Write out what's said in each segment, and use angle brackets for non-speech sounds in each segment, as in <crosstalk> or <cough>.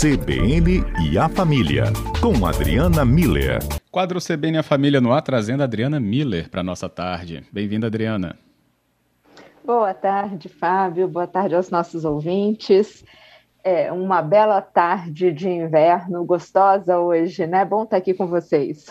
CBN e a Família, com Adriana Miller. Quadro CBN e a Família no ar, trazendo a Adriana Miller para nossa tarde. Bem-vinda, Adriana. Boa tarde, Fábio. Boa tarde aos nossos ouvintes. É uma bela tarde de inverno, gostosa hoje, né? Bom estar aqui com vocês.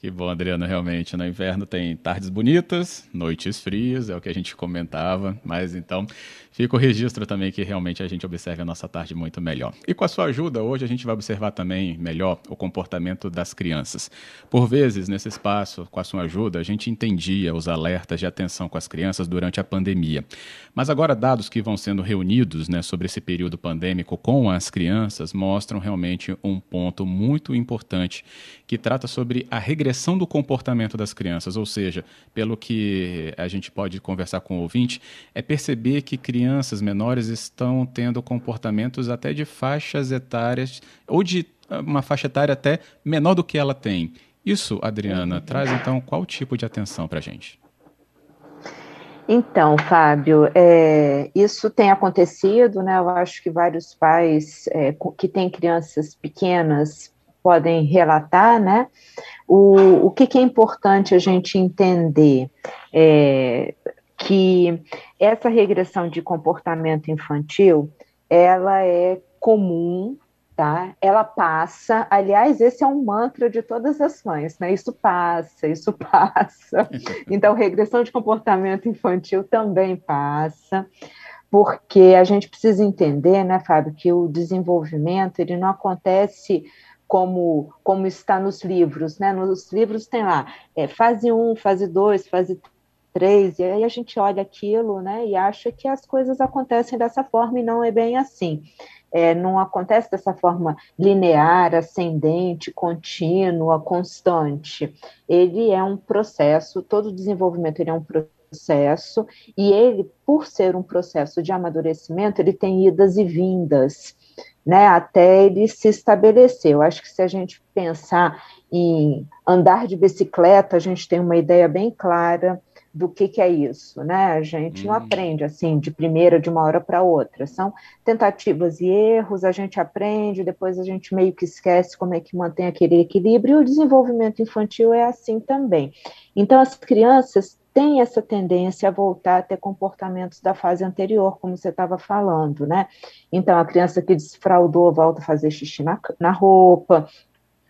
Que bom, Adriana, realmente. No inverno tem tardes bonitas, noites frias, é o que a gente comentava, mas então fica o registro também que realmente a gente observe a nossa tarde muito melhor. E com a sua ajuda, hoje a gente vai observar também melhor o comportamento das crianças. Por vezes, nesse espaço, com a sua ajuda, a gente entendia os alertas de atenção com as crianças durante a pandemia. Mas agora, dados que vão sendo reunidos né, sobre esse período pandêmico com as crianças mostram realmente um ponto muito importante que trata sobre a regressão do comportamento das crianças, ou seja, pelo que a gente pode conversar com o ouvinte, é perceber que crianças menores estão tendo comportamentos até de faixas etárias, ou de uma faixa etária até menor do que ela tem. Isso, Adriana, traz então qual tipo de atenção para a gente? Então, Fábio, é, isso tem acontecido, né? Eu acho que vários pais é, que têm crianças pequenas podem relatar, né? O, o que, que é importante a gente entender é que essa regressão de comportamento infantil, ela é comum, tá? Ela passa, aliás, esse é um mantra de todas as mães, né? Isso passa, isso <laughs> passa. Então, regressão de comportamento infantil também passa porque a gente precisa entender, né, Fábio, que o desenvolvimento ele não acontece como, como está nos livros, né? Nos livros tem lá é, fase 1, fase 2, fase 3, e aí a gente olha aquilo, né, e acha que as coisas acontecem dessa forma e não é bem assim. É, não acontece dessa forma linear, ascendente, contínua, constante. Ele é um processo, todo desenvolvimento ele é um processo, e ele, por ser um processo de amadurecimento, ele tem idas e vindas né, até ele se estabelecer. Eu acho que se a gente pensar em andar de bicicleta, a gente tem uma ideia bem clara do que, que é isso, né? A gente não hum. aprende assim de primeira, de uma hora para outra. São tentativas e erros, a gente aprende, depois a gente meio que esquece como é que mantém aquele equilíbrio, e o desenvolvimento infantil é assim também. Então, as crianças tem essa tendência a voltar a ter comportamentos da fase anterior, como você estava falando, né? Então, a criança que desfraudou volta a fazer xixi na, na roupa,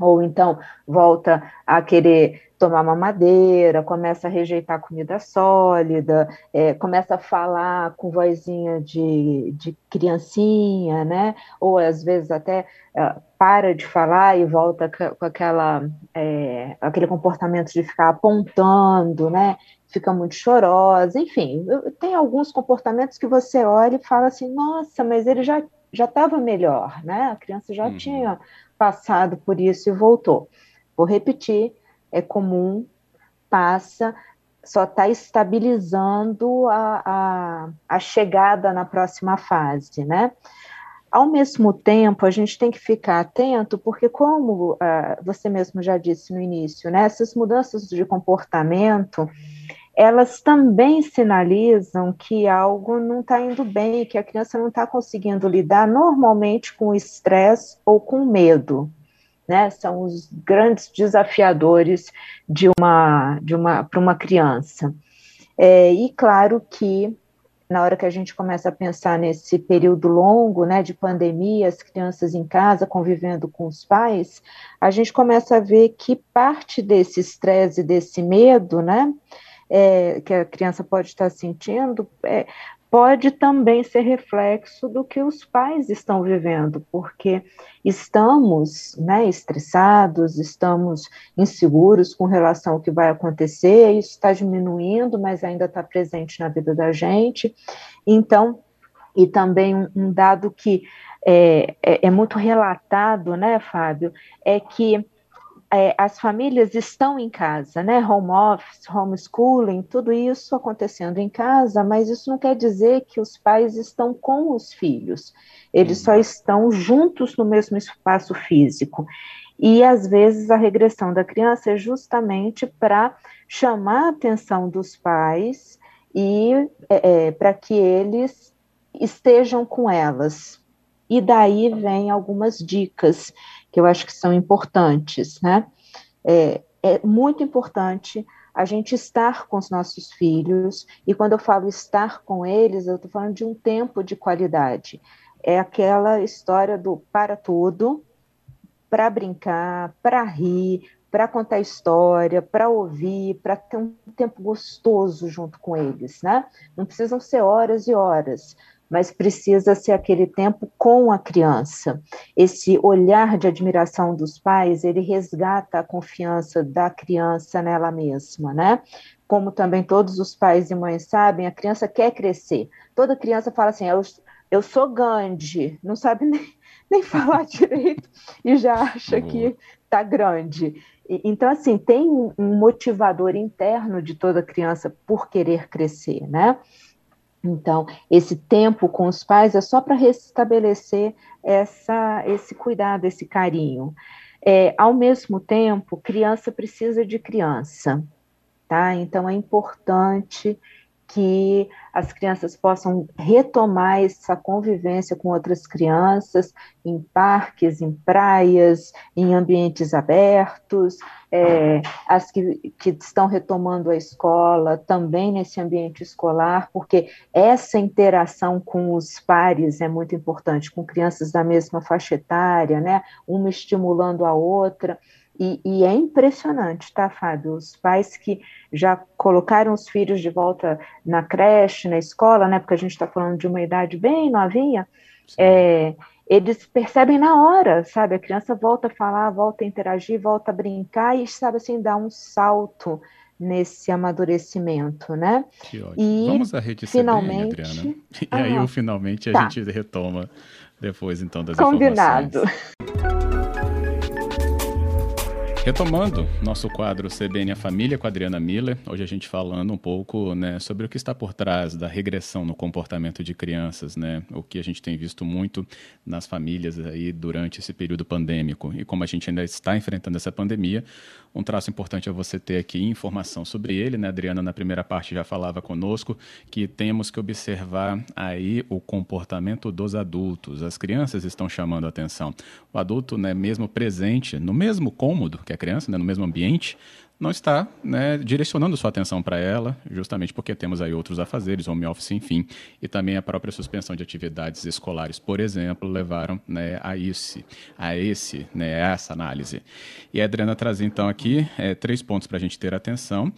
ou então volta a querer tomar mamadeira, começa a rejeitar comida sólida, é, começa a falar com vozinha de, de criancinha, né? Ou às vezes até é, para de falar e volta com aquela, é, aquele comportamento de ficar apontando, né? Fica muito chorosa, enfim, tem alguns comportamentos que você olha e fala assim, nossa, mas ele já já estava melhor, né? A criança já uhum. tinha passado por isso e voltou. Vou repetir, é comum, passa, só está estabilizando a, a, a chegada na próxima fase, né? Ao mesmo tempo, a gente tem que ficar atento, porque, como uh, você mesmo já disse no início, né, essas mudanças de comportamento, elas também sinalizam que algo não está indo bem, que a criança não está conseguindo lidar normalmente com o estresse ou com medo né? São os grandes desafiadores de uma, de uma para uma criança. É, e claro que na hora que a gente começa a pensar nesse período longo, né, de pandemia, as crianças em casa convivendo com os pais, a gente começa a ver que parte desse estresse, desse medo, né, é, que a criança pode estar sentindo, é, pode também ser reflexo do que os pais estão vivendo, porque estamos né, estressados, estamos inseguros com relação ao que vai acontecer, isso está diminuindo, mas ainda está presente na vida da gente. Então, e também um, um dado que é, é, é muito relatado, né, Fábio, é que é, as famílias estão em casa, né? Home office, homeschooling, tudo isso acontecendo em casa, mas isso não quer dizer que os pais estão com os filhos, eles só uhum. estão juntos no mesmo espaço físico. E às vezes a regressão da criança é justamente para chamar a atenção dos pais e é, é para que eles estejam com elas, E daí vem algumas dicas que eu acho que são importantes, né? É, é muito importante a gente estar com os nossos filhos, e quando eu falo estar com eles, eu estou falando de um tempo de qualidade. É aquela história do para tudo, para brincar, para rir, para contar história, para ouvir, para ter um tempo gostoso junto com eles, né? Não precisam ser horas e horas, mas precisa ser aquele tempo com a criança. Esse olhar de admiração dos pais, ele resgata a confiança da criança nela mesma, né? Como também todos os pais e mães sabem, a criança quer crescer. Toda criança fala assim: eu, eu sou Gandhi, não sabe <laughs> nem, nem falar <laughs> direito e já acha que está grande. Então, assim, tem um motivador interno de toda criança por querer crescer, né? Então, esse tempo com os pais é só para restabelecer essa, esse cuidado, esse carinho. É, ao mesmo tempo, criança precisa de criança, tá? Então, é importante que as crianças possam retomar essa convivência com outras crianças em parques, em praias, em ambientes abertos, é, as que, que estão retomando a escola também nesse ambiente escolar, porque essa interação com os pares é muito importante, com crianças da mesma faixa etária, né? Uma estimulando a outra. E, e, é impressionante, tá, Fábio? Os pais que já colocaram os filhos de volta na creche, na escola, né? Porque a gente está falando de uma idade bem novinha, é, eles percebem na hora, sabe? A criança volta a falar, volta a interagir, volta a brincar e, sabe assim, dá um salto nesse amadurecimento, né? Que ótimo. E Vamos à rede finalmente... CBN, Adriana. <laughs> E ah, aí, finalmente, a tá. gente retoma depois, então, das Combinado. informações. Retomando nosso quadro CBN a Família com a Adriana Miller, hoje a gente falando um pouco né, sobre o que está por trás da regressão no comportamento de crianças, né, o que a gente tem visto muito nas famílias aí durante esse período pandêmico. E como a gente ainda está enfrentando essa pandemia, um traço importante é você ter aqui informação sobre ele. Né? A Adriana, na primeira parte, já falava conosco que temos que observar aí o comportamento dos adultos. As crianças estão chamando a atenção. O adulto, né, mesmo presente, no mesmo cômodo, que a criança, né, no mesmo ambiente, não está né, direcionando sua atenção para ela, justamente porque temos aí outros afazeres, home office, enfim, e também a própria suspensão de atividades escolares, por exemplo, levaram né, a esse, a esse, né, essa análise. E a Adriana traz então aqui é, três pontos para a gente ter atenção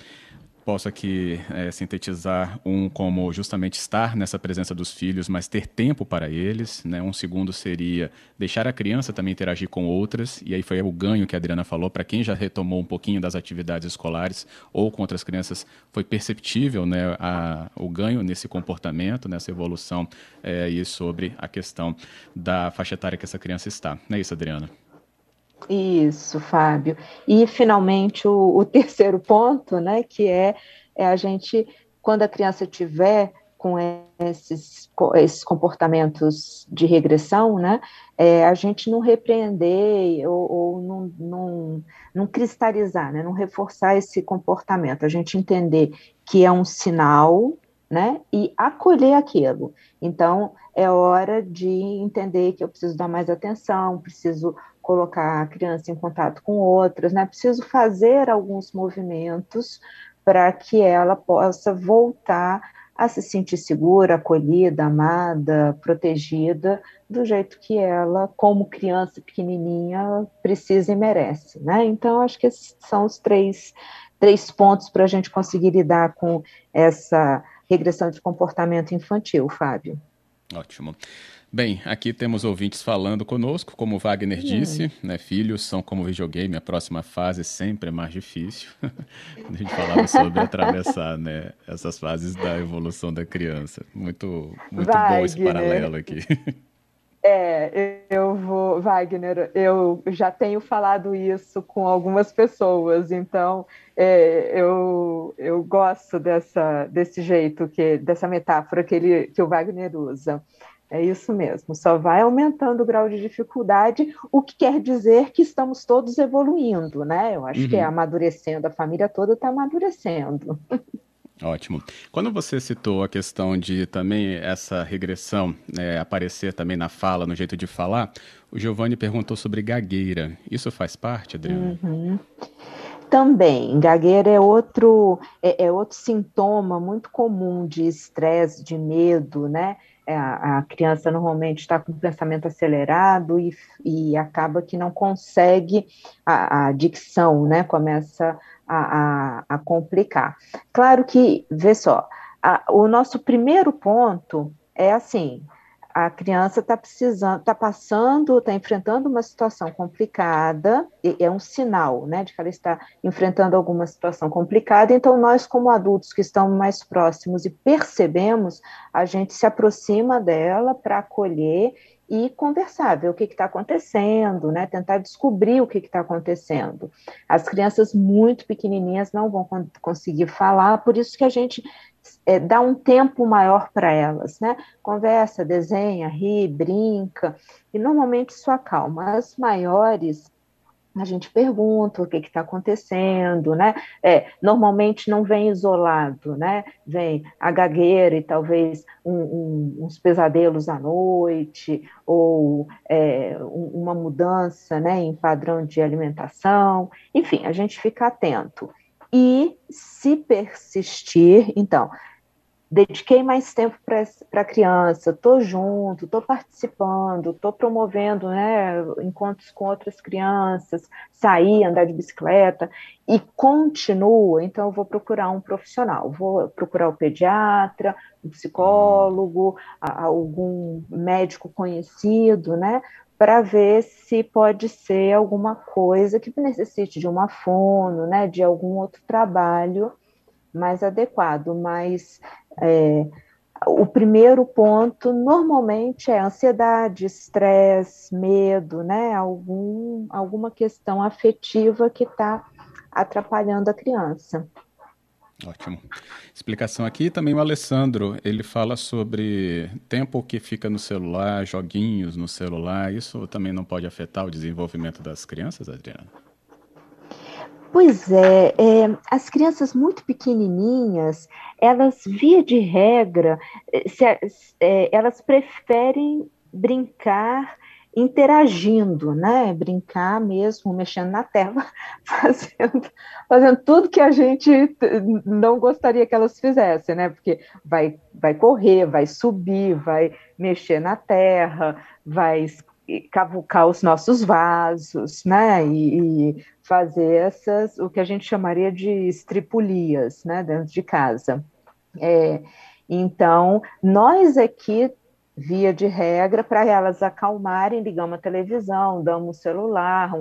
posso aqui é, sintetizar um como justamente estar nessa presença dos filhos, mas ter tempo para eles. Né? Um segundo seria deixar a criança também interagir com outras, e aí foi o ganho que a Adriana falou, para quem já retomou um pouquinho das atividades escolares ou com outras crianças, foi perceptível né, a, o ganho nesse comportamento, nessa evolução, é, e sobre a questão da faixa etária que essa criança está. Não é isso, Adriana? Isso, Fábio. E, finalmente, o, o <laughs> terceiro ponto, né, que é, é, a gente, quando a criança tiver com esses, esses comportamentos de regressão, né, é, a gente não repreender ou, ou não, não, não cristalizar, né, não reforçar esse comportamento, a gente entender que é um sinal, né, e acolher aquilo. Então, é hora de entender que eu preciso dar mais atenção, preciso colocar a criança em contato com outras, né? Preciso fazer alguns movimentos para que ela possa voltar a se sentir segura, acolhida, amada, protegida, do jeito que ela, como criança pequenininha, precisa e merece, né? Então, acho que esses são os três, três pontos para a gente conseguir lidar com essa regressão de comportamento infantil, Fábio. Ótimo. Bem, aqui temos ouvintes falando conosco, como o Wagner disse, né, filhos são como videogame, a próxima fase sempre é mais difícil. <laughs> a gente falava sobre atravessar né, essas fases da evolução da criança. Muito, muito Wagner. bom esse paralelo aqui. <laughs> É, eu vou, Wagner, eu já tenho falado isso com algumas pessoas, então é, eu, eu gosto dessa, desse jeito, que, dessa metáfora que, ele, que o Wagner usa. É isso mesmo, só vai aumentando o grau de dificuldade, o que quer dizer que estamos todos evoluindo, né? Eu acho uhum. que é uhum. amadurecendo, a família toda está amadurecendo. <laughs> Ótimo. Quando você citou a questão de também essa regressão é, aparecer também na fala, no jeito de falar, o Giovanni perguntou sobre gagueira. Isso faz parte, Adriana? Uhum. Também, gagueira é outro, é, é outro sintoma muito comum de estresse, de medo, né? É, a, criança normalmente está com o pensamento acelerado e, e acaba que não consegue a, a dicção, né? Começa a, a, a complicar. Claro que, vê só, a, o nosso primeiro ponto é assim: a criança está precisando, está passando, está enfrentando uma situação complicada, é um sinal, né, de que ela está enfrentando alguma situação complicada, então nós, como adultos que estamos mais próximos e percebemos, a gente se aproxima dela para acolher e conversar, ver o que está acontecendo, né? Tentar descobrir o que está acontecendo. As crianças muito pequenininhas não vão conseguir falar, por isso que a gente é, dá um tempo maior para elas, né? Conversa, desenha, ri, brinca, e normalmente isso acalma. As maiores a gente pergunta o que está acontecendo, né? É, normalmente não vem isolado, né? Vem a gagueira e talvez um, um, uns pesadelos à noite, ou é, uma mudança né, em padrão de alimentação, enfim, a gente fica atento. E se persistir, então, dediquei mais tempo para a criança, estou junto, estou participando, estou promovendo né, encontros com outras crianças, sair, andar de bicicleta, e continua, então eu vou procurar um profissional, vou procurar o pediatra, um psicólogo, algum médico conhecido, né, para ver se pode ser alguma coisa que necessite de uma fono, né, de algum outro trabalho mais adequado, mas é, o primeiro ponto normalmente é ansiedade, estresse, medo, né? Algum, alguma questão afetiva que está atrapalhando a criança. Ótimo. Explicação aqui também o Alessandro, ele fala sobre tempo que fica no celular, joguinhos no celular, isso também não pode afetar o desenvolvimento das crianças, Adriana? Pois é, é, as crianças muito pequenininhas, elas, via de regra, eh, se, é, elas preferem brincar interagindo, né? Brincar mesmo, mexendo na tela, <laughs> fazendo, fazendo tudo que a gente não gostaria que elas fizessem, né? Porque vai, vai correr, vai subir, vai mexer na terra, vai cavucar os nossos vasos, né? E, e, fazer essas, o que a gente chamaria de estripulias, né? Dentro de casa. É, então, nós aqui, via de regra, para elas acalmarem, ligamos a televisão, damos um celular, um,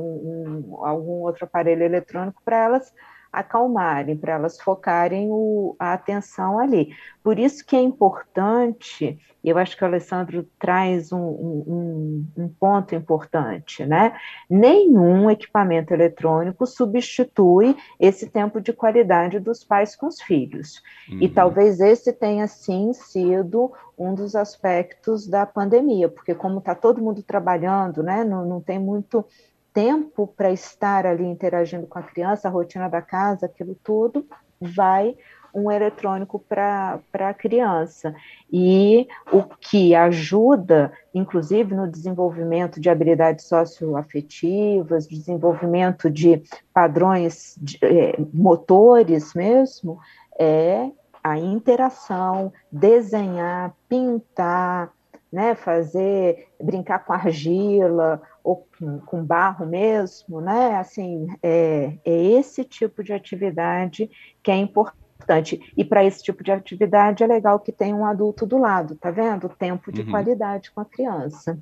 um, algum outro aparelho eletrônico para elas acalmarem, para elas focarem o, a atenção ali. Por isso que é importante, e eu acho que o Alessandro traz um, um, um, ponto importante, né? Nenhum equipamento eletrônico substitui esse tempo de qualidade dos pais com os filhos. Uhum. E talvez esse tenha sim sido um dos aspectos da pandemia, porque como está todo mundo trabalhando, né? Não, não tem muito tempo para estar ali interagindo com a criança, a rotina da casa, aquilo tudo, vai um eletrônico para a criança. E o que ajuda, inclusive, no desenvolvimento de habilidades socioafetivas, desenvolvimento de padrões de, é, motores mesmo, é a interação, desenhar, pintar, né, fazer, brincar com argila ou com, com barro mesmo, né, assim, é, é esse tipo de atividade que é importante. E para esse tipo de atividade é legal que tenha um adulto do lado, tá vendo? Tempo de uhum. qualidade com a criança.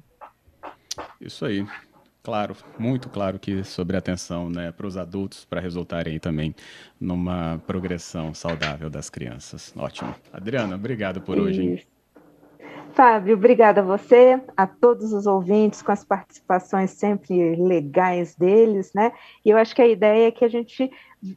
Isso aí. Claro, muito claro que sobre atenção né, para os adultos, para resultarem também numa progressão saudável das crianças. Ótimo. Adriana, obrigado por Isso. hoje. Hein? Fábio, obrigada a você, a todos os ouvintes, com as participações sempre legais deles, né? E eu acho que a ideia é que a gente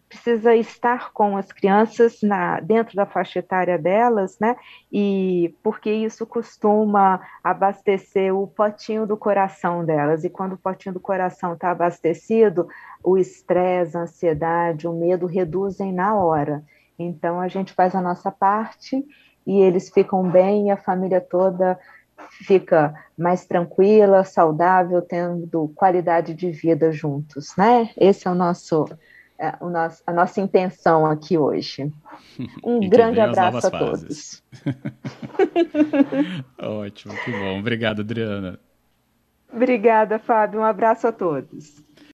precisa estar com as crianças na, dentro da faixa etária delas, né? E porque isso costuma abastecer o potinho do coração delas. E quando o potinho do coração está abastecido, o estresse, a ansiedade, o medo reduzem na hora. Então a gente faz a nossa parte e eles ficam bem e a família toda fica mais tranquila, saudável, tendo qualidade de vida juntos, né? Esse é o nosso, é, o nosso a nossa intenção aqui hoje. <laughs> Um grande abraço a todos. <laughs> Ótimo, que bom. Obrigado, Adriana. Obrigada, Fábio. Um abraço a todos.